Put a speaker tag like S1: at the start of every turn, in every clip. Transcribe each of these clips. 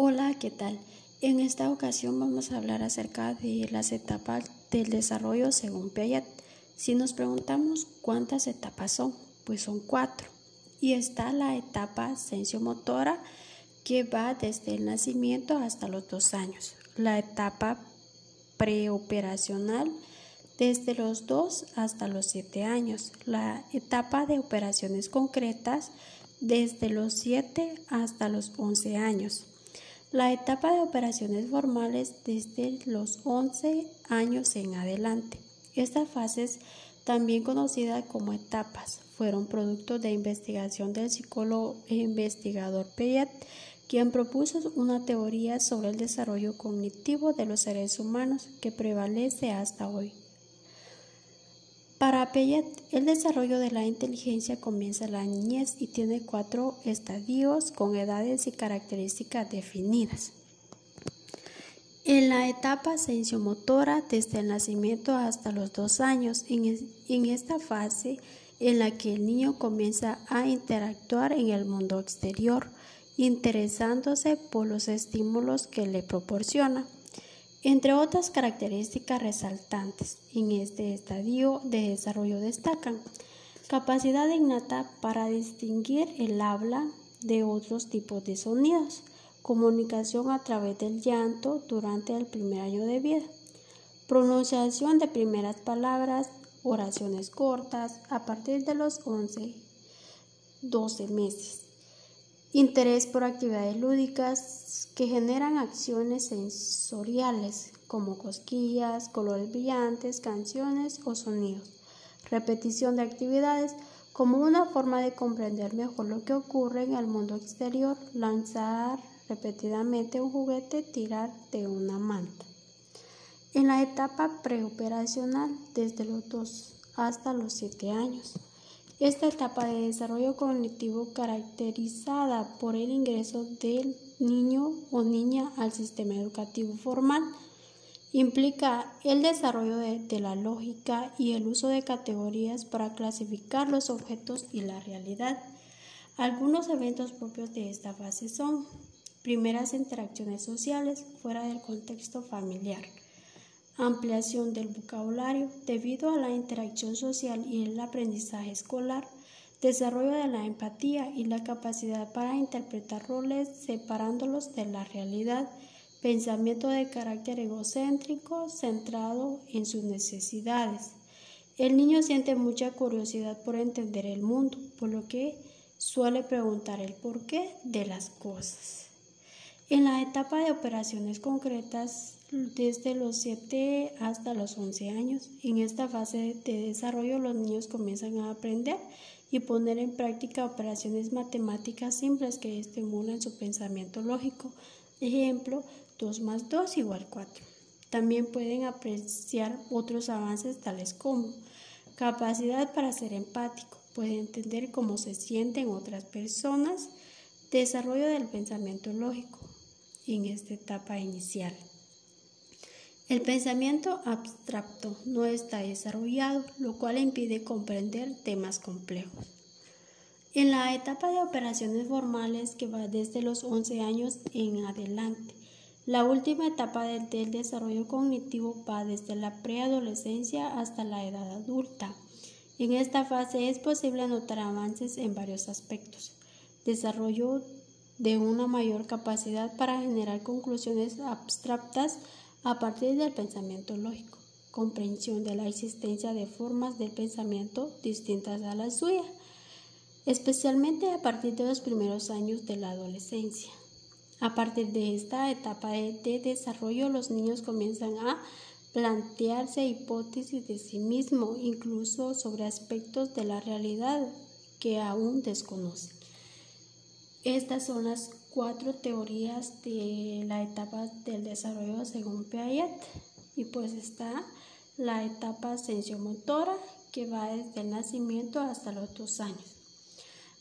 S1: Hola, ¿qué tal? En esta ocasión vamos a hablar acerca de las etapas del desarrollo según Piaget. Si nos preguntamos cuántas etapas son, pues son cuatro. Y está la etapa sensiomotora que va desde el nacimiento hasta los dos años. La etapa preoperacional desde los dos hasta los siete años. La etapa de operaciones concretas desde los siete hasta los once años la etapa de operaciones formales desde los 11 años en adelante. Estas fases, también conocidas como etapas, fueron producto de investigación del psicólogo e investigador Piaget, quien propuso una teoría sobre el desarrollo cognitivo de los seres humanos que prevalece hasta hoy. Para Piaget, el desarrollo de la inteligencia comienza en la niñez y tiene cuatro estadios con edades y características definidas. En la etapa sensiomotora, desde el nacimiento hasta los dos años, en esta fase en la que el niño comienza a interactuar en el mundo exterior, interesándose por los estímulos que le proporciona. Entre otras características resaltantes en este estadio de desarrollo destacan capacidad innata para distinguir el habla de otros tipos de sonidos, comunicación a través del llanto durante el primer año de vida, pronunciación de primeras palabras, oraciones cortas a partir de los 11, 12 meses, Interés por actividades lúdicas que generan acciones sensoriales como cosquillas, colores brillantes, canciones o sonidos. Repetición de actividades como una forma de comprender mejor lo que ocurre en el mundo exterior. Lanzar repetidamente un juguete, tirar de una manta. En la etapa preoperacional, desde los 2 hasta los 7 años. Esta etapa de desarrollo cognitivo caracterizada por el ingreso del niño o niña al sistema educativo formal implica el desarrollo de, la lógica y el uso de categorías para clasificar los objetos y la realidad. Algunos eventos propios de esta fase son primeras interacciones sociales fuera del contexto familiar ampliación del vocabulario debido a la interacción social y el aprendizaje escolar, desarrollo de la empatía y la capacidad para interpretar roles separándolos de la realidad, pensamiento de carácter egocéntrico centrado en sus necesidades. El niño siente mucha curiosidad por entender el mundo, por lo que suele preguntar el porqué de las cosas. En la etapa de operaciones concretas, desde los 7 hasta los 11 años, en esta fase de desarrollo los niños comienzan a aprender y poner en práctica operaciones matemáticas simples que estimulan su pensamiento lógico. Ejemplo, 2 más 2 igual 4. También pueden apreciar otros avances tales como capacidad para ser empático, puede entender cómo se sienten otras personas, desarrollo del pensamiento lógico, en esta etapa inicial. El pensamiento abstracto no está desarrollado, lo cual impide comprender temas complejos. En la etapa de operaciones formales que va desde los 11 años en adelante, la última etapa del, desarrollo cognitivo va desde la preadolescencia hasta la edad adulta. En esta fase es posible notar avances en varios aspectos. Desarrollo de una mayor capacidad para generar conclusiones abstractas a partir del pensamiento lógico, comprensión de la existencia de formas de pensamiento distintas a la suya, especialmente a partir de los primeros años de la adolescencia. A partir de esta etapa de, desarrollo, los niños comienzan a plantearse hipótesis de sí mismos, incluso sobre aspectos de la realidad que aún desconocen. Estas son las cuatro teorías de la etapa del desarrollo según Piaget y pues está la etapa sensiomotora que va desde el nacimiento hasta los dos años.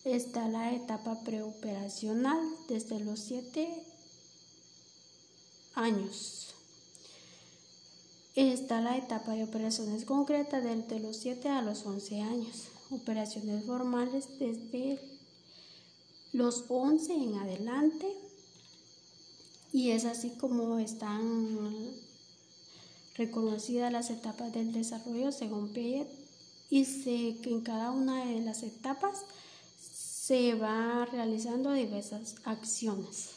S1: Está la etapa preoperacional desde los siete años. Está la etapa de operaciones concretas desde los 7 a los 11 años. Operaciones formales desde los 11 en adelante Y es así como están reconocidas las etapas del desarrollo según Piaget y sé que en cada una de las etapas se va realizando diversas acciones.